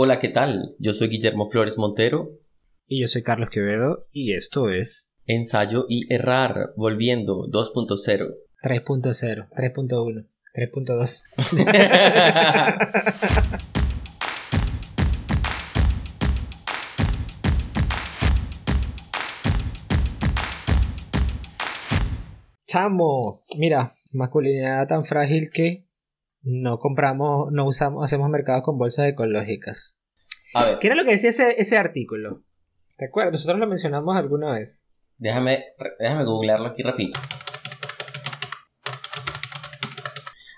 Hola, ¿qué tal? Yo soy Guillermo Flores Montero. Y yo soy Carlos Quevedo y esto es Ensayo y Errar, volviendo 2.0. 3.0, 3.1, 3.2. Chamo, mira, masculinidad tan frágil que no compramos, no usamos, hacemos mercados con bolsas ecológicas. A ver, ¿Qué era lo que decía ese, ese artículo? ¿Te acuerdas? Nosotros lo mencionamos alguna vez. déjame, déjame googlearlo aquí rapidito.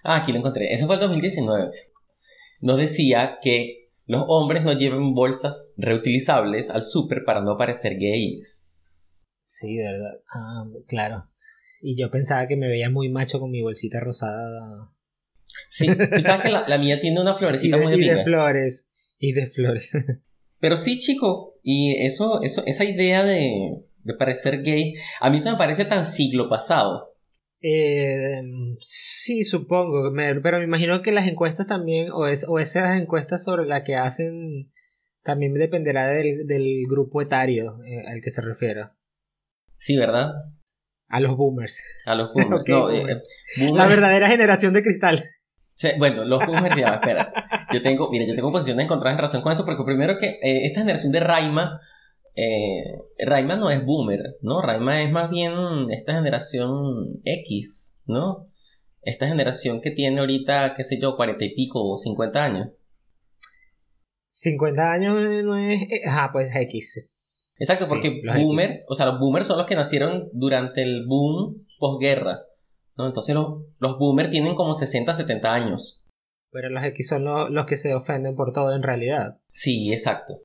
Ah, aquí lo encontré. Eso fue el 2019. Nos decía que los hombres no lleven bolsas reutilizables al súper para no parecer gays. Sí, ¿verdad? Ah, claro. Y yo pensaba que me veía muy macho con mi bolsita rosada. Sí, tú sabes que la, la mía tiene una Y florecita de, muy y de flores. Y de flores. Pero sí, chico, y eso, eso, esa idea de, de parecer gay, a mí eso me parece tan siglo pasado. Eh, sí, supongo, pero me imagino que las encuestas también, o, es, o esas encuestas sobre las que hacen, también dependerá del, del grupo etario eh, al que se refiera. Sí, ¿verdad? A los boomers. A los boomers. No, eh, boomers- La verdadera generación de cristal. Sí, bueno, los boomers, ya, espera. Yo tengo, mira, yo tengo posiciones encontradas en relación con eso, porque primero que eh, esta generación de Raima, eh, Raima no es boomer, ¿no? Raima es más bien esta generación X, ¿no? Esta generación que tiene ahorita, qué sé yo, cuarenta y pico o cincuenta años. 50 años no es... eh, Ajá, pues X. Exacto, Sí, porque X. boomers, o sea, los boomers son los que nacieron durante el boom posguerra, ¿no? Entonces los, los boomers tienen como 60, 70 años. Pero los X son lo- los que se ofenden por todo en realidad. Sí, exacto.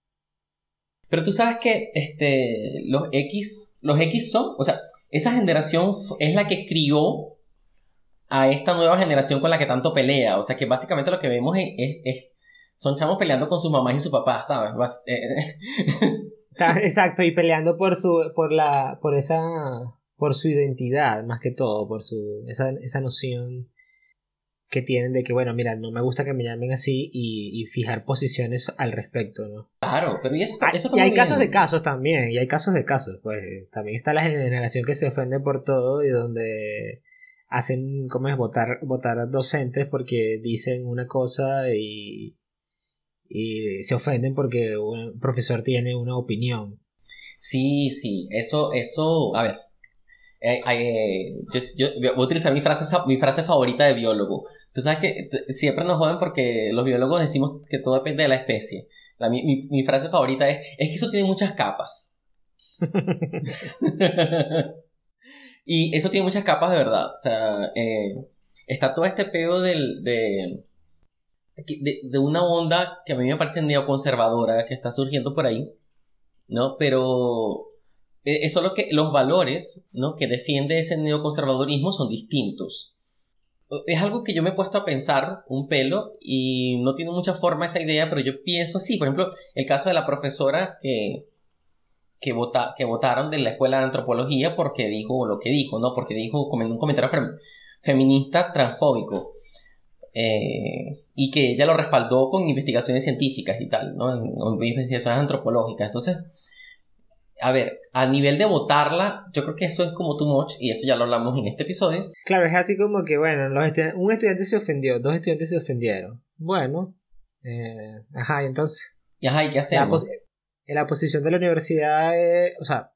Pero tú sabes que este, los X, los X son, o sea, esa generación es la que crió a esta nueva generación con la que tanto pelea. O sea, que básicamente lo que vemos es, es- es- son chamos peleando con sus mamás y sus papás, ¿sabes? Eh, Exacto, y peleando por su, por la, por esa, por su identidad, más que todo, por su, esa, esa noción que tienen de que, bueno, mira, no me gusta que me llamen así y, y fijar posiciones al respecto, ¿no? claro, pero y eso, eso y hay casos de casos también, y hay casos de casos, pues también está la generación que se ofende por todo y donde hacen, ¿cómo es? Votar, votar a docentes porque dicen una cosa y, y se ofenden porque un profesor tiene una opinión. Sí, sí, eso, eso, a ver. Eh, eh, yo, yo voy a utilizar mi frase, mi frase favorita de biólogo. Tú sabes que siempre nos joden porque los biólogos decimos que todo depende de la especie. La- mi, mi- mi frase favorita es, es que eso tiene muchas capas. y eso tiene muchas capas de verdad. O sea, eh, está todo este pedo del, de, de, de una onda que a mí me parece neoconservadora que está surgiendo por ahí, ¿no? Pero es solo que los valores, ¿no? que defiende ese neoconservadorismo son distintos. Es algo que yo me he puesto a pensar un pelo y no tiene mucha forma esa idea, pero yo pienso así. Por ejemplo, el caso de la profesora que, que, vota, que votaron de la escuela de antropología porque dijo lo que dijo, ¿no? Porque dijo un comentario fem- feminista transfóbico. Eh, y que ella lo respaldó con investigaciones científicas y tal, ¿no? Investigaciones antropológicas. Entonces, a ver, a nivel de votarla, yo creo que eso es como too much y eso ya lo hablamos en este episodio. Claro, es así como que, bueno, los estudian- un estudiante se ofendió, dos estudiantes se ofendieron. Bueno, eh, ajá, y entonces, Y ajá, ¿y qué la, hacemos? pos- la posición de la universidad, o sea,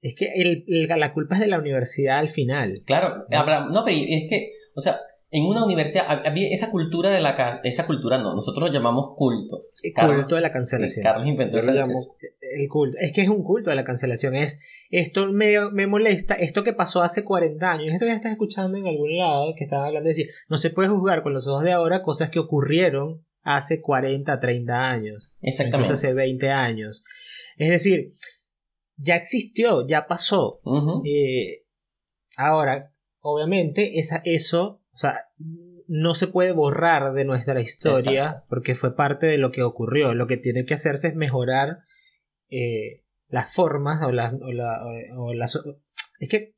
es que el- el- la culpa es de la universidad al final. Claro, habrá, no, pero es que, o sea, en una universidad hab- había esa cultura de la esa cultura no, nosotros lo llamamos culto. El Carlos- culto de la Sí, cancelación. Carlos inventó esa- es- el culto. Es que es un culto de la cancelación. Es esto me, me molesta, esto que pasó hace 40 años, esto que estás escuchando en algún lado, que estaba hablando de decir, no se puede juzgar con los ojos de ahora cosas que ocurrieron hace 40, 30 años, Exactamente. hace 20 años. Es decir, ya existió, ya pasó. Eh, ahora, obviamente, esa, eso, o sea, no se puede borrar de nuestra historia Exacto. porque fue parte de lo que ocurrió. Lo que tiene que hacerse es mejorar eh, las formas o las... O la- o- las es que,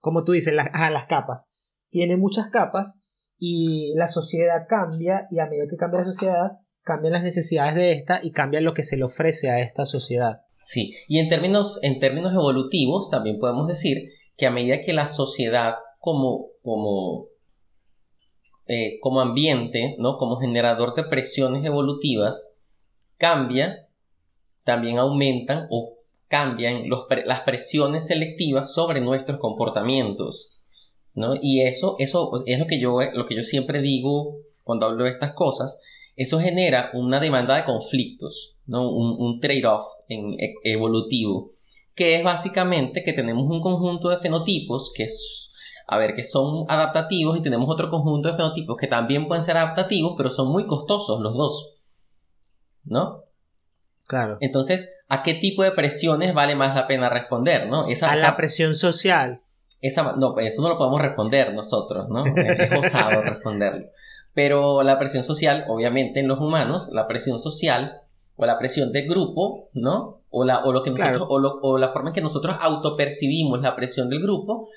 como tú dices, las, ah, las capas. Tiene muchas capas y la sociedad cambia y a medida que cambia la sociedad cambian las necesidades de esta y cambian lo que se le ofrece a esta sociedad. Sí, y en términos, en términos evolutivos también podemos decir que a medida que la sociedad como, como, eh, como ambiente, ¿no? como generador de presiones evolutivas, cambia, también aumentan o cambian las presiones selectivas sobre nuestros comportamientos. ¿no? Y eso, eso es lo que, yo, lo que yo siempre digo cuando hablo de estas cosas, eso genera una demanda de conflictos, ¿no? un, trade-off e, evolutivo, que es básicamente que tenemos un conjunto de fenotipos que a ver, que son adaptativos y tenemos otro conjunto de fenotipos que también pueden ser adaptativos, pero son muy costosos los dos. ¿No? Claro. Entonces, ¿a qué tipo de presiones vale más la pena responder, no? Esa, a la presión social. Esa, no, pues eso no lo podemos responder nosotros, ¿no? Es osado responderlo. Pero la presión social, obviamente en los humanos, la presión social o la presión de grupo, ¿no? O la, o lo que nosotros, o, la forma en que nosotros autopercibimos la presión del grupo,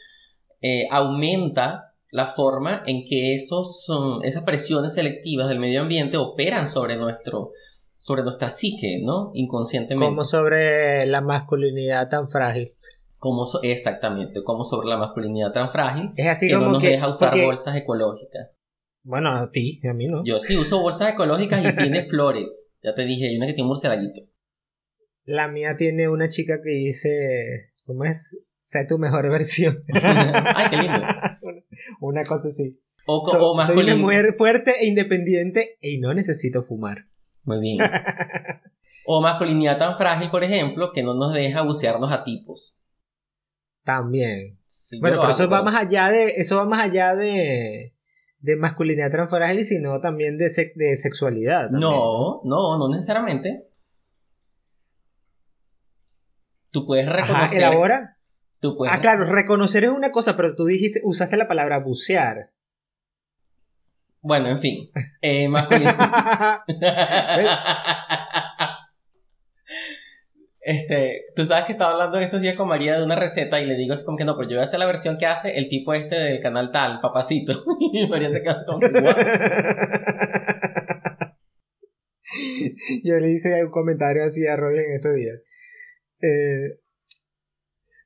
eh, aumenta la forma en que esos, esas presiones selectivas del medio ambiente operan sobre nuestro, sobre nuestra psique, ¿no? Inconscientemente. Como sobre la masculinidad tan frágil. Como exactamente, como sobre la masculinidad tan frágil es así que no nos deja usar bolsas ecológicas. Bueno, a ti, a mí no. Yo sí uso bolsas ecológicas y tiene flores. Ya te dije, hay una que tiene un murcielaguito. La mía tiene una chica que dice, ¿cómo es? Sé tu mejor versión. Ay, qué lindo. una cosa así. O, Soy una mujer fuerte e independiente y no necesito fumar. Muy bien. o masculinidad tan frágil, por ejemplo, que no nos deja bucearnos a tipos. También. bueno, pero eso va más allá de. Eso va más allá de de masculinidad transfrágil, sino también de, de sexualidad. no, no, no necesariamente. Tú puedes reconocer. Ajá, elabora. Tú puedes... Ah, claro, reconocer es una cosa, pero tú dijiste, usaste la palabra bucear. Bueno, en fin. Eh, masculinidad. Este, tú sabes que estaba hablando en estos días con María de una receta y le digo así como que no, pero yo voy a hacer la versión que hace el tipo este del canal tal, papacito. y María se queda como que Yo le hice un comentario así a Roy en estos días. Eh,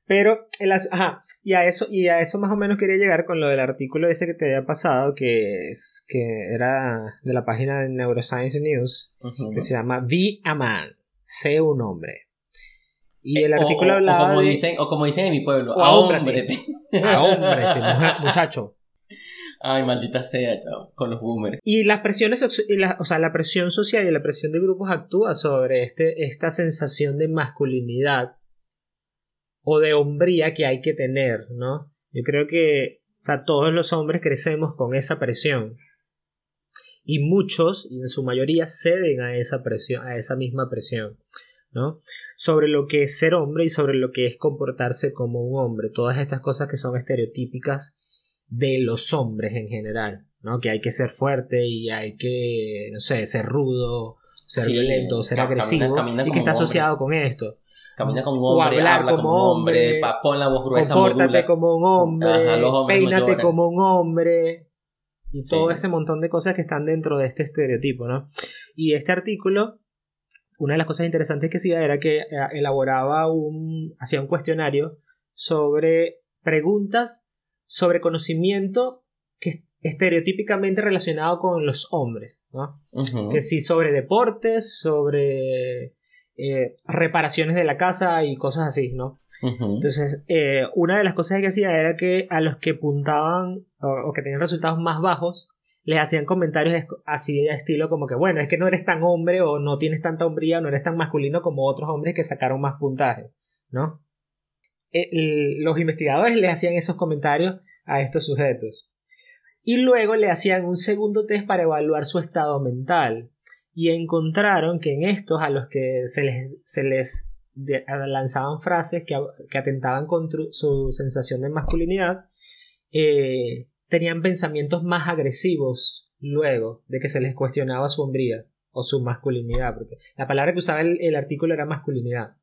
pero, el, ajá, y a eso, y a eso más o menos quería llegar con lo del artículo ese que te había pasado, que es, que era de la página de Neuroscience News, que se llama Be a Man, sé un hombre. Y el artículo hablaba o como de... Dicen, o como dicen en mi pueblo, a hombre. A hombre, muchacho. Ay, maldita sea, chao, con los boomers. Y las presiones, o sea, la presión social y la presión de grupos actúa sobre este, esta sensación de masculinidad o de hombría que hay que tener, ¿no? Yo creo que, o sea, todos los hombres crecemos con esa presión. Y muchos, y en su mayoría, ceden a esa presión, a esa misma presión. Sobre lo que es ser hombre y sobre lo que es comportarse como un hombre. Todas estas cosas que son estereotípicas de los hombres en general, ¿no? Que hay que ser fuerte y hay que, no sé, ser rudo, ser violento, ser agresivo y que está asociado con esto. Camina como hombre, habla como, un hombre, pon la voz gruesa, compórtate como un hombre, peínate como un hombre. Y todo ese montón de cosas que están dentro de este estereotipo, ¿no? Y este artículo una de las cosas interesantes que hacía era que eh, elaboraba un, hacía un cuestionario sobre preguntas sobre conocimiento que estereotípicamente relacionado con los hombres, ¿no? Que sí, sobre deportes, sobre eh, reparaciones de la casa y cosas así, ¿no? Entonces, eh, una de las cosas que hacía era que a los que puntaban o que tenían resultados más bajos, les hacían comentarios así de estilo como que, bueno, es que no eres tan hombre o no tienes tanta hombría o no eres tan masculino como otros hombres que sacaron más puntaje, ¿no? los investigadores le hacían esos comentarios a estos sujetos. Y luego le hacían un segundo test para evaluar su estado mental. Y encontraron que en estos a los que se les, se les lanzaban frases que, que atentaban contra su sensación de masculinidad, eh, tenían pensamientos más agresivos luego de que se les cuestionaba su hombría o su masculinidad, porque la palabra que usaba el, artículo era masculinidad.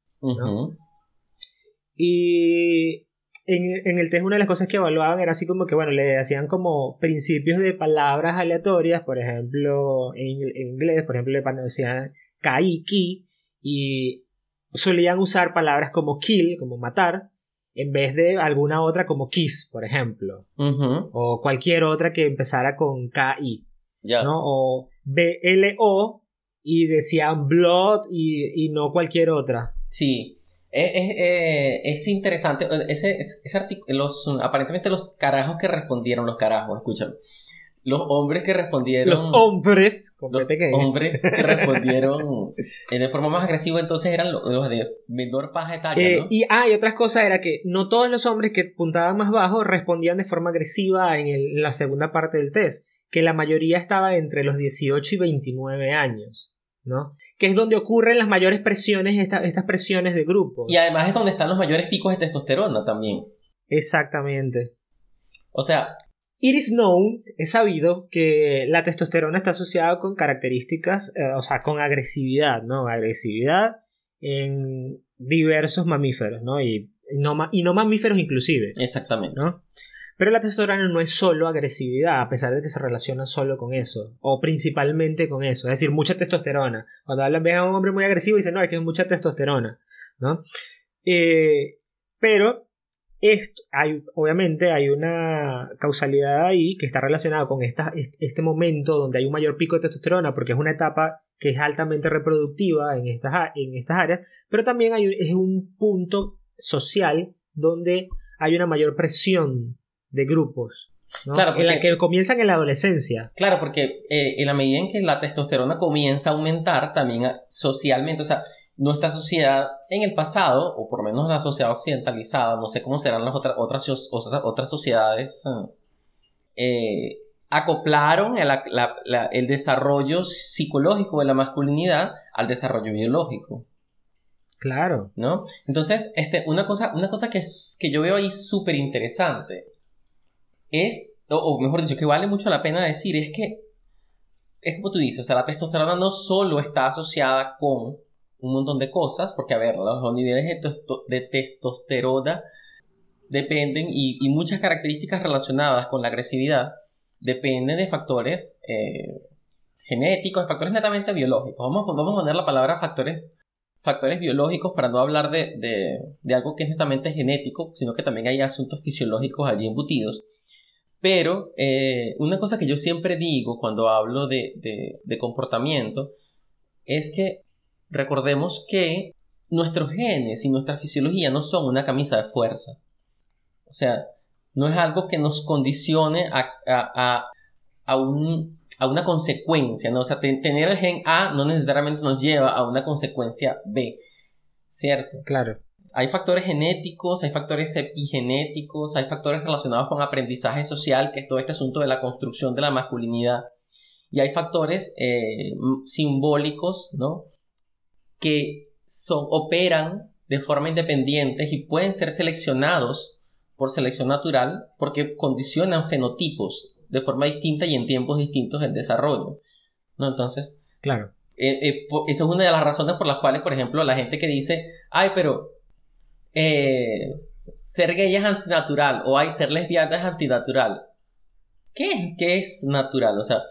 Y en, el test una de las cosas que evaluaban era así como que, bueno, le hacían como principios de palabras aleatorias, por ejemplo, en, inglés, por ejemplo, le decían kai, ki, y solían usar palabras como kill, como matar, en vez de alguna otra como kiss, por ejemplo, o cualquier otra que empezara con ki, ¿no? O BLO y decían blood y, y no cualquier otra. Sí, es, eh, es, interesante. Ese, ese, los, aparentemente los carajos que respondieron, los carajos, escúchame. Los hombres que respondieron. Los hombres. Los hombres que respondieron de forma más agresiva, entonces eran los, de menor paja etaria. Eh, y, ah, y otras cosas era que no todos los hombres que puntaban más bajo respondían de forma agresiva en, el, en la segunda parte del test. Que la mayoría estaba entre los 18 y 29 años. ¿No? Que es donde ocurren las mayores presiones, estas presiones de grupo. Y además es donde están los mayores picos de testosterona también. Exactamente. O sea... It is known, es sabido, que la testosterona está asociada con características, eh, o sea, con agresividad, ¿no? Agresividad en diversos mamíferos, ¿no? Y no, y no mamíferos inclusive. Exactamente. ¿no? Pero la testosterona no es solo agresividad, a pesar de que se relaciona solo con eso, o principalmente con eso, es decir, mucha testosterona. Cuando hablan, ven a un hombre muy agresivo y dicen, no, es que es mucha testosterona, ¿no? Eh, pero esto, hay, obviamente hay una causalidad ahí que está relacionada con esta, este momento donde hay un mayor pico de testosterona, porque es una etapa que es altamente reproductiva en estas, en estas áreas, pero también hay, es un punto social donde hay una mayor presión de grupos. Claro, en la que comienzan en la adolescencia. Claro, porque eh, en la medida en que la testosterona comienza a aumentar también ah, socialmente, o sea, nuestra sociedad en el pasado, o por lo menos la sociedad occidentalizada, no sé cómo serán las otras, otras, otras sociedades, ah, eh, acoplaron el, desarrollo psicológico de la masculinidad al desarrollo biológico. Claro. ¿No? Entonces, este, una cosa, una cosa que, que yo veo ahí súper interesante es, o, mejor dicho, que vale mucho la pena decir, es que, es como tú dices, o sea, la testosterona no solo está asociada con un montón de cosas, porque a ver, los, niveles de, testosterona dependen y, muchas características relacionadas con la agresividad dependen de factores eh, genéticos, de factores netamente biológicos. Vamos, vamos a poner la palabra factores, factores biológicos para no hablar de, de, algo que es netamente genético, sino que también hay asuntos fisiológicos allí embutidos. Pero eh, una cosa que yo siempre digo cuando hablo de, comportamiento es que recordemos que nuestros genes y nuestra fisiología no son una camisa de fuerza. O sea, no es algo que nos condicione a, una consecuencia, ¿no? O sea, tener el gen A no necesariamente nos lleva a una consecuencia B, ¿cierto? Claro hay factores genéticos, hay factores epigenéticos, hay factores relacionados con aprendizaje social, que es todo este asunto de la construcción de la masculinidad. Y hay factores eh, simbólicos, ¿no? Que son, operan de forma independiente y pueden ser seleccionados por selección natural porque condicionan fenotipos de forma distinta y en tiempos distintos del desarrollo. ¿no? Entonces, claro. Eh, eh, eso es una de las razones por las cuales, por ejemplo, la gente que dice, ay, pero eh, ser gay es antinatural o hay ser lesbiana es antinatural. ¿Qué, ¿Qué es natural? O sea,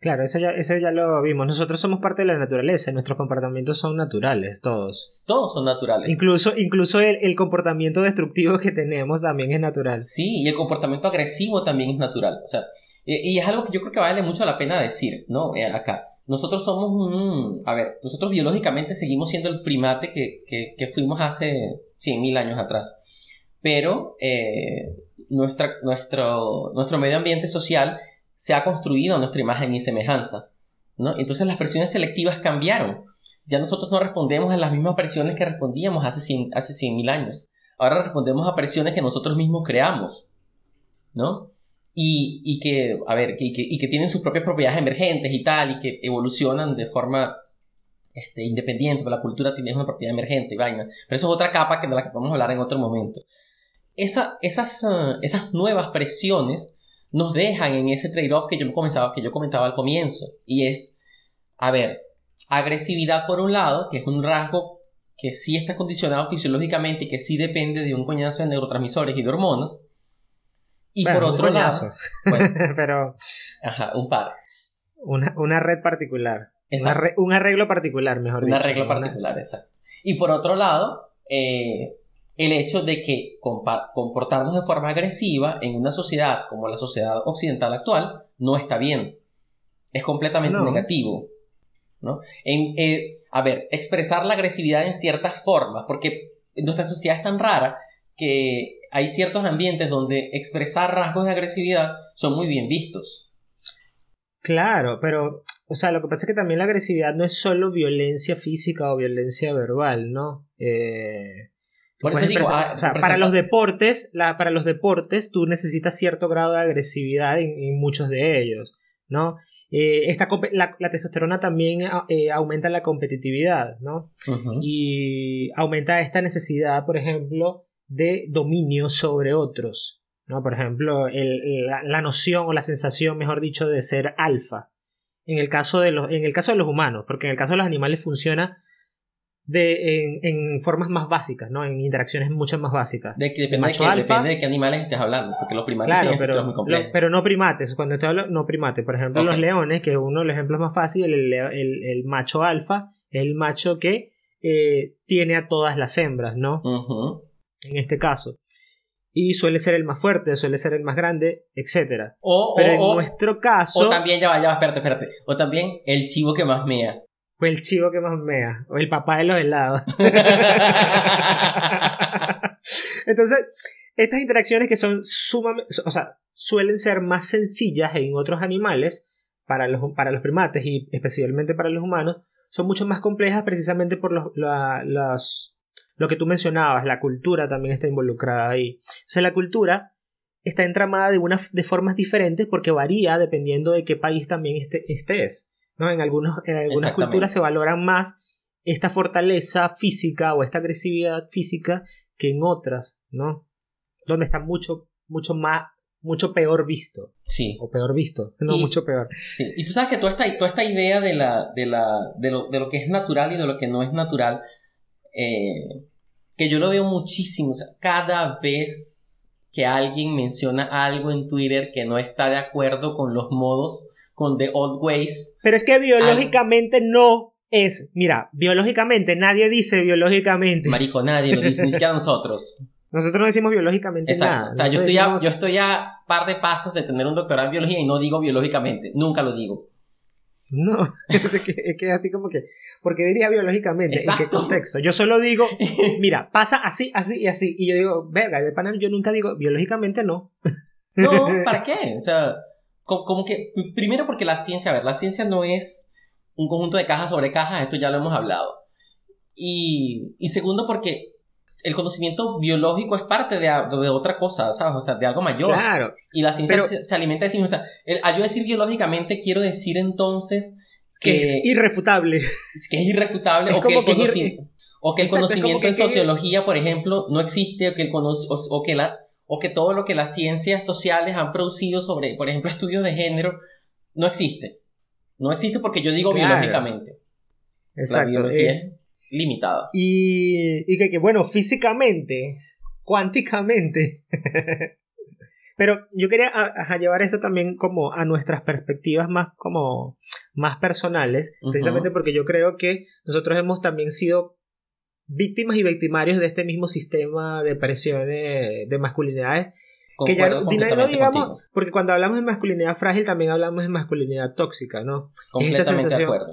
Claro, eso ya, eso ya lo vimos. Nosotros somos parte de la naturaleza, nuestros comportamientos son naturales, todos. Todos son naturales. Incluso, incluso el, comportamiento destructivo que tenemos también es natural. Sí, y el comportamiento agresivo también es natural. O sea, y, es algo que yo creo que vale mucho la pena decir, ¿no? Eh, acá. Nosotros somos un... A ver, nosotros biológicamente seguimos siendo el primate que, que, que fuimos hace 100.000 años atrás. Pero eh, nuestra, nuestro, nuestro medio ambiente social se ha construido nuestra imagen y semejanza. ¿no? Entonces las presiones selectivas cambiaron. Ya nosotros no respondemos a las mismas presiones que respondíamos hace 100.000 hace años. Ahora respondemos a presiones que nosotros mismos creamos. ¿no? Y, y que, a ver, y que, y que tienen sus propias propiedades emergentes y tal, y que evolucionan de forma este, independiente, pero la cultura tiene una propiedad emergente y vaina. Pero eso es otra capa que de la que podemos hablar en otro momento. Esa, esas, uh, esas nuevas presiones nos dejan en ese trade-off que yo, comenzaba, que yo comentaba al comienzo. Y es, a ver, agresividad por un lado, que es un rasgo que sí está condicionado fisiológicamente y que sí depende de un coñazo de neurotransmisores y de hormonas. Y por otro lado, pero ajá, un par. Una, una red particular. Un arreglo particular, mejor dicho. Un arreglo particular, exacto. Y por otro lado, eh, el hecho de que comportarnos de forma agresiva en una sociedad como la sociedad occidental actual no está bien. Es completamente negativo. ¿no? En, eh, a ver, expresar la agresividad en ciertas formas, porque nuestra sociedad es tan rara que hay ciertos ambientes donde expresar rasgos de agresividad son muy bien vistos. Claro, pero, o sea, lo que pasa es que también la agresividad no es solo violencia física o violencia verbal, ¿no? Eh, por eso digo, ah, o sea, para los deportes, la, para los deportes tú necesitas cierto grado de agresividad en, muchos de ellos, ¿no? Eh, esta, la, testosterona también eh, aumenta la competitividad, ¿no? Y aumenta esta necesidad, por ejemplo, de dominio sobre otros, ¿no? Por ejemplo, la, noción o la sensación, mejor dicho, de ser alfa. En el, caso de los, en el caso de los humanos, porque en el caso de los animales funciona de, en, formas más básicas, ¿no? En interacciones mucho más básicas. De que depende, de, qué animales estés hablando, porque los primates claro, pero, muy complejos. pero no primates, cuando estoy hablando, no primates. Por ejemplo, los leones, que es uno de los ejemplos más fáciles, el, el, macho alfa es el macho que eh, tiene a todas las hembras, ¿no? En este caso. Y suele ser el más fuerte, suele ser el más grande, etc. O, pero en nuestro caso... O también, ya va, ya va, espérate, espérate. O también el chivo que más mea. O el chivo que más mea. O el papá de los helados. Entonces, estas interacciones que son sumamente. O sea, suelen ser más sencillas en otros animales, para los, para los primates y especialmente para los humanos, son mucho más complejas precisamente por los, lo que tú mencionabas, la cultura también está involucrada ahí. O sea, la cultura está entramada de, una, de formas diferentes porque varía dependiendo de qué país también estés. ¿no? En, algunos, en algunas culturas se valoran más esta fortaleza física o esta agresividad física que en otras, ¿no? Donde está mucho, mucho más, mucho peor visto. Sí. O peor visto, no mucho peor. Sí. Y tú sabes que toda esta, toda esta idea de, la, de, la, de, lo, de lo que es natural y de lo que no es natural, eh, que yo lo veo muchísimo. O sea, cada vez que alguien menciona algo en Twitter que no está de acuerdo con los modos con The Old Ways. Pero es que biológicamente no es. Mira, biológicamente, nadie dice biológicamente. Marico, nadie lo dice, ni siquiera nosotros. Nosotros no decimos biológicamente nada. O sea, yo estoy, a, yo estoy a par de pasos de tener un doctorado en biología y no digo biológicamente. Nunca lo digo. No, es que, es que así como que. Porque diría biológicamente, ¿en qué contexto? Yo solo digo, mira, pasa así, así y así. Y yo digo, verga, de panel yo nunca digo biológicamente no. No, ¿para qué? O sea, como que, primero porque la ciencia, a ver, la ciencia no es un conjunto de cajas sobre cajas, esto ya lo hemos hablado. Y, y segundo porque el conocimiento biológico es parte de, de, otra cosa, ¿sabes? O sea, de algo mayor. Claro. Y la ciencia se, alimenta de sí misma. O sea, al yo decir biológicamente, quiero decir entonces que... es irrefutable. Que es irrefutable o, que o, que el conocimiento en sociología, por ejemplo, no existe o que, el o que la o que todo lo que las ciencias sociales han producido sobre, por ejemplo, estudios de género, no existe. No existe porque yo digo biológicamente. Exacto. La biología es, limitada. Y, y que, que, bueno, físicamente, cuánticamente. Pero yo quería llevar esto también como a nuestras perspectivas más como más personales, precisamente porque yo creo que nosotros hemos también sido víctimas y victimarios de este mismo sistema de presiones de masculinidades. que ya no, digamos, porque cuando hablamos de masculinidad frágil también hablamos de masculinidad tóxica, ¿no? Completamente de acuerdo,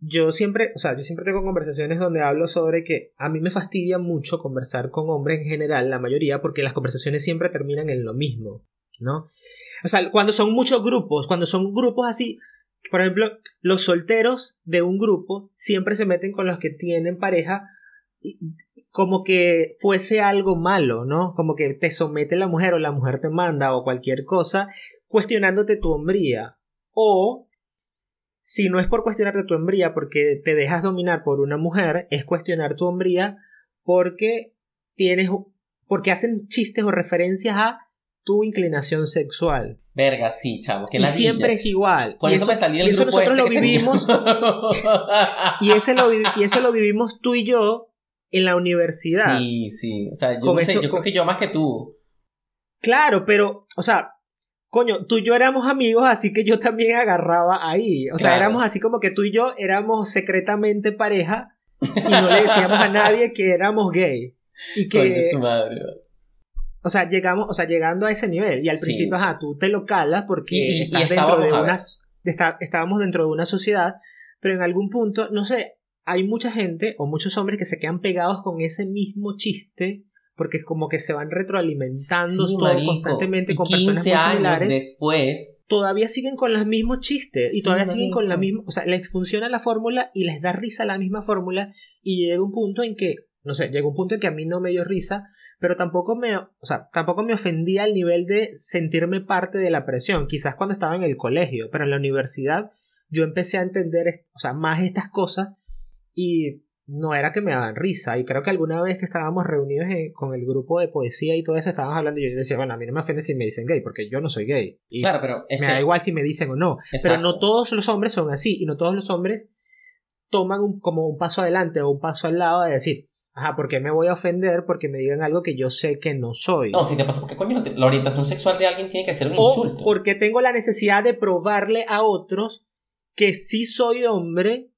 Yo siempre, o sea, yo siempre tengo conversaciones donde hablo sobre que a mí me fastidia mucho conversar con hombres en general, la mayoría, porque las conversaciones siempre terminan en lo mismo, ¿no? O sea, cuando son muchos grupos, cuando son grupos así, por ejemplo, los solteros de un grupo siempre se meten con los que tienen pareja como que fuese algo malo, ¿no? Como que te somete la mujer o la mujer te manda o cualquier cosa cuestionándote tu hombría. O si no es por cuestionarte tu hombría porque te dejas dominar por una mujer, es cuestionar tu hombría porque tienes porque hacen chistes o referencias a tu inclinación sexual. Verga, sí, chavo. Que y siempre es igual. Por y eso, me salí del y eso nosotros este lo que vivimos. y, ese lo, y eso lo vivimos tú y yo en la universidad. Sí, sí. O sea, yo, Con no sé, esto- yo creo que yo más que tú. Claro, pero, o sea, coño, tú y yo éramos amigos, así que yo también agarraba ahí. O sea, Claro. éramos así como que tú y yo éramos secretamente pareja y no le decíamos a nadie que éramos gay. Y Coño, que, su madre. o sea, llegamos, o sea, llegando a ese nivel. Y al Sí. principio, ajá, tú te lo calas porque Y- y- y estás dentro de a ver. unas, de esta- estábamos dentro de una sociedad, pero en algún punto, no sé, hay mucha gente o muchos hombres que se quedan pegados con ese mismo chiste porque es como que se van retroalimentando Sí, todo marico. constantemente Y con personas 15 muy años similares. después. Todavía siguen con los mismos chistes y Sí, todavía siguen con la misma, o sea, les funciona la fórmula y les da risa la misma fórmula y llega un punto en que, no sé, llega un punto en que a mí no me dio risa, pero tampoco me, o sea, tampoco me ofendía al nivel de sentirme parte de la presión, quizás cuando estaba en el colegio, pero en la universidad yo empecé a entender, o sea, más estas cosas y no era que me daban risa. Y creo que alguna vez que estábamos reunidos en- con el grupo de poesía y todo eso, estábamos hablando y yo decía, bueno, a mí no me ofende si me dicen gay, porque yo no soy gay. Y Claro, pero me que. da igual si me dicen o no. Pero no todos los hombres son así y no todos los hombres toman un- como un paso adelante o un paso al lado de decir, ajá, ¿por qué me voy a ofender porque me digan algo que yo sé que no soy? No, si te pasa, porque coño, la orientación sexual de alguien tiene que ser un o insulto. porque tengo la necesidad de probarle a otros que sí soy hombre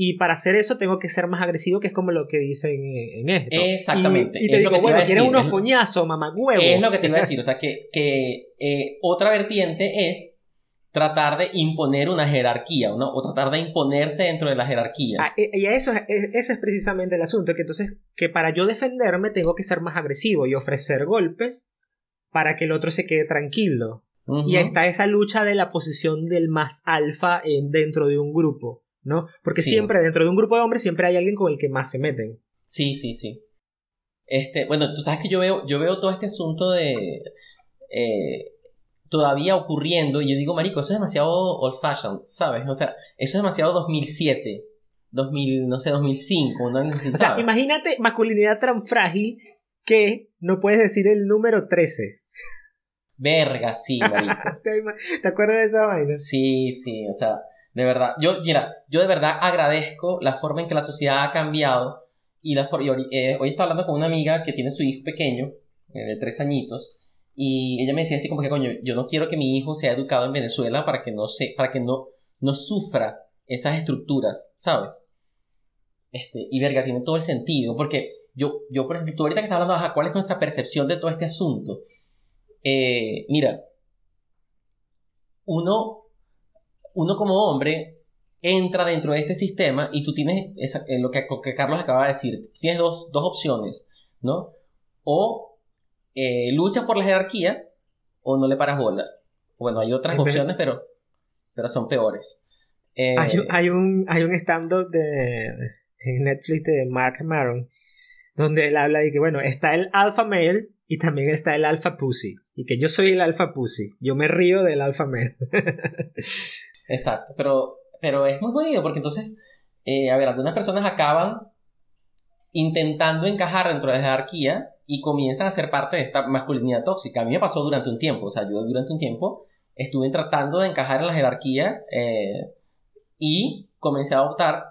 y para hacer eso tengo que ser más agresivo, que es como lo que dicen en, esto. Exactamente, Y, y te es digo, lo que te bueno, ¿quieres decir, unos coñazos, mamá huevo? Es lo que te iba a decir, o sea, que, que eh, otra vertiente es tratar de imponer una jerarquía, ¿no? O tratar de imponerse dentro de la jerarquía. Ah, e- y eso, es- ese es precisamente el asunto, que entonces, que para yo defenderme tengo que ser más agresivo y ofrecer golpes para que el otro se quede tranquilo. Y ahí está esa lucha de la posición del más alfa en, dentro de un grupo, ¿no? Porque Sí. siempre dentro de un grupo de hombres siempre hay alguien con el que más se meten. Sí, sí, sí. Este, bueno, tú sabes que yo veo, yo veo todo este asunto de eh, todavía ocurriendo y yo digo, marico, eso es demasiado old fashioned, ¿sabes? O sea, eso es demasiado 2007, 2000, no sé, 2005, ¿no? O sea, imagínate masculinidad tan frágil que no puedes decir el número 13. Verga, sí, marico. ¿Te, ima- ¿te acuerdas de esa vaina? Sí, sí, o sea, de verdad, yo, mira, yo de verdad agradezco la forma en que la sociedad ha cambiado y la y eh, hoy estaba hablando con una amiga que tiene su hijo pequeño, eh, de tres añitos, y ella me decía así como que, coño, yo no quiero que mi hijo sea educado en Venezuela para que no se, para que no, no sufra esas estructuras, ¿sabes? Este, y verga, tiene todo el sentido, porque yo, yo por tú ahorita que estás hablando, ¿cuál es nuestra percepción de todo este asunto? Eh, mira, uno, uno como hombre entra dentro de este sistema y tú tienes esa- eh, lo, que, lo que Carlos acaba de decir, tienes dos, dos opciones, ¿no? O eh, luchas por la jerarquía o no le paras bola. Bueno, hay otras vez- opciones, pero, pero son peores. Eh, Hay, un- hay un, hay un stand-up de, en Netflix de Mark Maron donde él habla de que, bueno, está el alpha male y también está el alpha pussy. Y que yo soy el alpha pussy. Yo me río del alpha male. Exacto, pero, pero es muy jodido porque entonces, eh, a ver, algunas personas acaban intentando encajar dentro de la jerarquía y comienzan a ser parte de esta masculinidad tóxica. A mí me pasó durante un tiempo, o sea, yo durante un tiempo estuve tratando de encajar en la jerarquía eh, y comencé a adoptar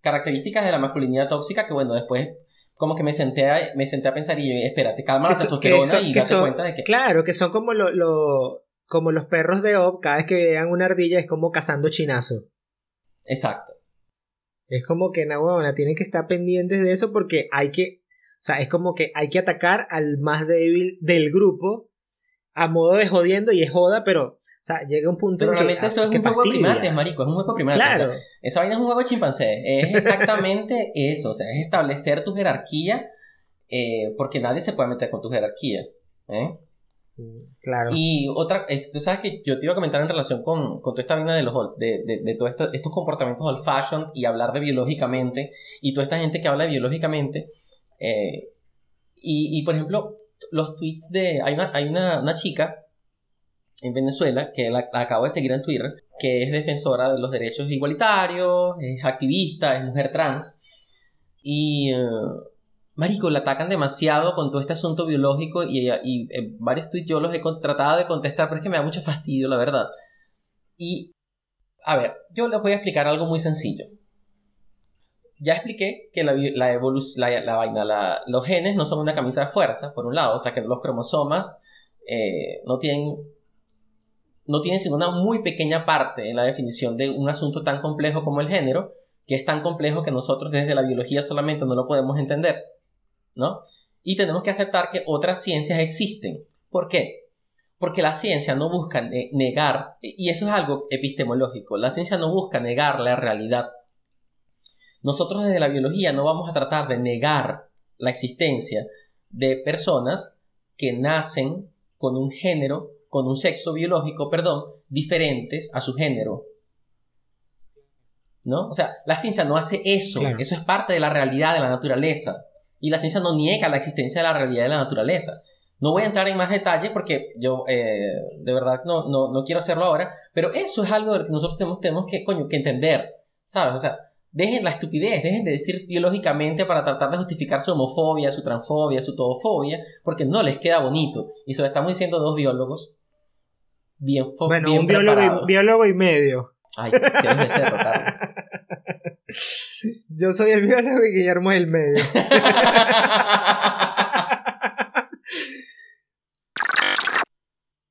características de la masculinidad tóxica que, bueno, después como que me senté a, me senté a pensar y yo, espérate, calma la testosterona y date cuenta de que... Claro, que son como, lo, lo- como los perros de Ob, cada vez que vean una ardilla es como cazando chinazo. Exacto. Es como que, na huevona, tienen que estar pendientes de eso porque hay que, o sea, es como que hay que atacar al más débil del grupo a modo de jodiendo y es joda, pero, o sea, llega un punto Pero en que, realmente eso es que un juego de primates, marico, es un juego de primates. o sea, Claro, Esa vaina es un juego de chimpancé. Es exactamente eso. O sea, es establecer tu jerarquía. eh, porque nadie se puede meter con tu jerarquía. ¿eh? Claro. Y otra. eh, Tú sabes que yo te iba a comentar en relación con, con toda esta vaina de los de, de, de todos estos, estos comportamientos old fashion y hablar de biológicamente. Y toda esta gente que habla de biológicamente. eh, y, y, por ejemplo, los tweets de. Hay una, hay una, una chica en Venezuela, que la, la acabo de seguir en Twitter, que es defensora de los derechos igualitarios, es activista, es mujer trans. Y, eh, Marico, la atacan demasiado con todo este asunto biológico y, y, eh, varios tweets yo los he tratado de contestar, pero es que me da mucho fastidio, la verdad. Y, a ver, yo les voy a explicar algo muy sencillo. Ya expliqué que la, la, la, vaina, los genes no son una camisa de fuerza, por un lado, o sea que los cromosomas eh, no tienen no tienen sino una muy pequeña parte en la definición de un asunto tan complejo como el género, que es tan complejo que nosotros desde la biología solamente no lo podemos entender, ¿no? Y tenemos que aceptar que otras ciencias existen. ¿Por qué? Porque la ciencia no busca negar, y eso es algo epistemológico, la ciencia no busca negar la realidad. Nosotros desde la biología no vamos a tratar de negar la existencia de personas que nacen con un género, con un sexo biológico, perdón, diferentes a su género. ¿No? O sea, la ciencia no hace eso, eso es parte de la realidad de la naturaleza. Y la ciencia no niega la existencia de la realidad de la naturaleza. No voy a entrar en más detalles porque yo eh, de verdad no, no, quiero hacerlo ahora, pero eso es algo que nosotros tenemos, tenemos que, coño, que entender, ¿sabes? O sea, dejen la estupidez, dejen de decir biológicamente para tratar de justificar su homofobia, su transfobia, su todofobia, porque no les queda bonito. Y eso estamos diciendo dos biólogos bien Bueno, un biólogo y, biólogo y medio. Ay, si de cerro, Yo soy el biólogo y Guillermo es el medio.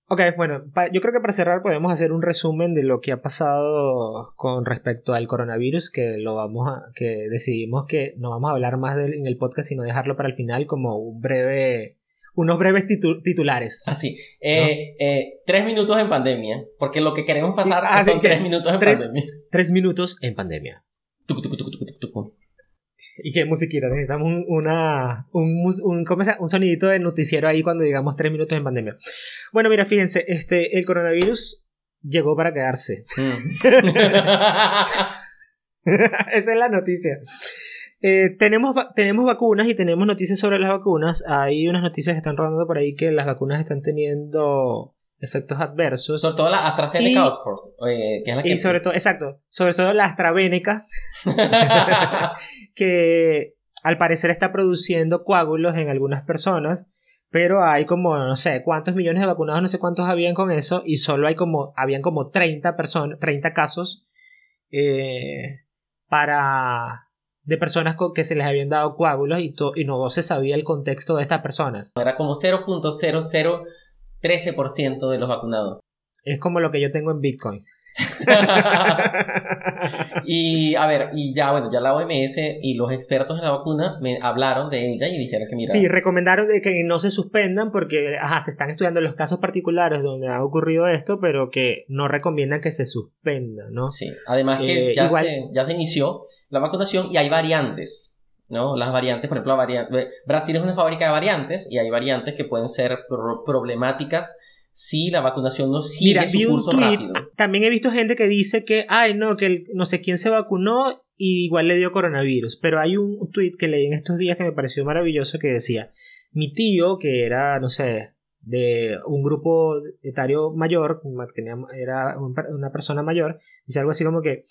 Ok, bueno, yo creo que para cerrar podemos hacer un resumen de lo que ha pasado con respecto al coronavirus, que lo vamos a, que decidimos que no vamos a hablar más de en el podcast, sino dejarlo para el final como un breve, unos breves titulares. Así, eh, eh, tres minutos en pandemia, porque lo que queremos pasar ah, son tres minutos en pandemia. Tres minutos en pandemia. Y qué musiquita, necesitamos un, una, un, un, ¿cómo un sonidito de noticiero ahí cuando digamos tres minutos en pandemia. Bueno, mira, fíjense, este, el coronavirus llegó para quedarse. Mm. Esa es la noticia. Eh, tenemos, tenemos vacunas y tenemos noticias sobre las vacunas. Hay unas noticias que están rodando por ahí que las vacunas están teniendo efectos adversos. Sobre todo la AstraZeneca y, Oxford, que es la que... Y sobre todo, exacto, sobre todo la AstraZeneca, que al parecer está produciendo coágulos en algunas personas, pero hay como, no sé, cuántos millones de vacunados, no sé cuántos habían con eso, y solo hay como, habían como 30 personas, 30 casos eh, para de personas con que se les habían dado coágulos y, y no se sabía el contexto de estas personas. Era como 0.00 13% de los vacunados. Es como lo que yo tengo en Bitcoin. y a ver, y ya bueno, ya la OMS y los expertos en la vacuna me hablaron de ella y dijeron que mira. Sí, recomendaron de que no se suspendan porque ajá, se están estudiando los casos particulares donde ha ocurrido esto, pero que no recomiendan que se suspenda, ¿no? Sí, además que eh, ya, se, ya se inició la vacunación y hay variantes. ¿No? Las variantes, por ejemplo, Brasil es una fábrica de variantes y hay variantes que pueden ser problemáticas si la vacunación no sigue su curso rápido. También he visto gente que dice que, ay, no, que no sé quién se vacunó y igual le dio coronavirus. Pero hay un tweet que leí en estos días que me pareció maravilloso que decía, mi tío, que era, no sé, de un grupo etario mayor, era una persona mayor, dice algo así como que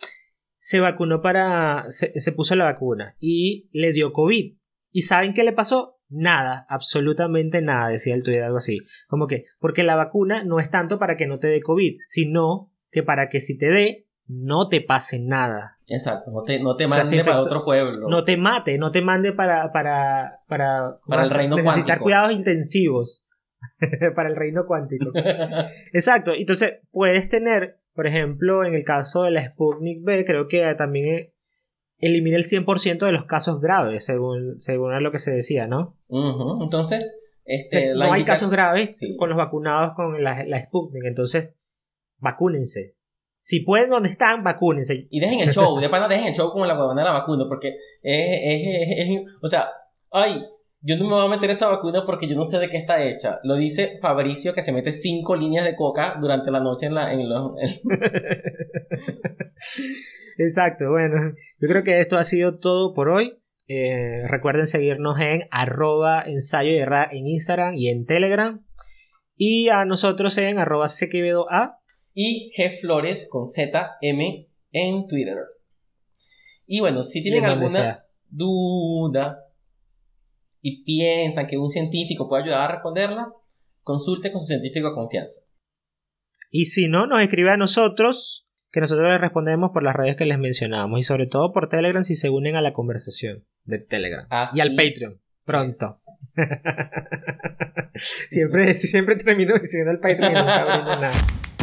se vacunó para, se, puso la vacuna y le dio COVID. ¿Y saben qué le pasó? Nada, absolutamente nada, decía el tuyo algo así. Como que, porque la vacuna no es tanto para que no te dé COVID, sino que para que si te dé, no te pase nada. Exacto, no te, no te mande para otro pueblo. No te mate, no te mande para, para, para, para el reino necesitar cuidados intensivos. para el reino cuántico. Exacto, entonces puedes tener por ejemplo, en el caso de la Sputnik B, creo que también elimina el 100% de los casos graves, según, según lo que se decía, ¿no? Entonces, este, no hay casos graves con los vacunados con la, la Sputnik, entonces, vacúnense. Si pueden donde están, vacúnense. Y dejen el show, de dejen el show como la huevona de la vacuna, porque es, es, es, o sea, ay, yo no me voy a meter esa vacuna porque yo no sé de qué está hecha. Lo dice Fabricio que se mete cinco líneas de coca durante la noche en la... En los, Exacto, bueno, yo creo que esto ha sido todo por hoy. Eh, recuerden seguirnos en arroba ensayo de en Instagram y en Telegram. Y a nosotros en arroba A y Gflores con Z M en Twitter. Y bueno, si tienen alguna duda y piensan que un científico puede ayudar a responderla, consulte con su científico de confianza. Y si no, nos escribe a nosotros, que nosotros les respondemos por las redes que les mencionamos y sobre todo por Telegram si se unen a la conversación de Telegram y al Patreon pronto. siempre, siempre termino diciendo el Patreon y nunca nada.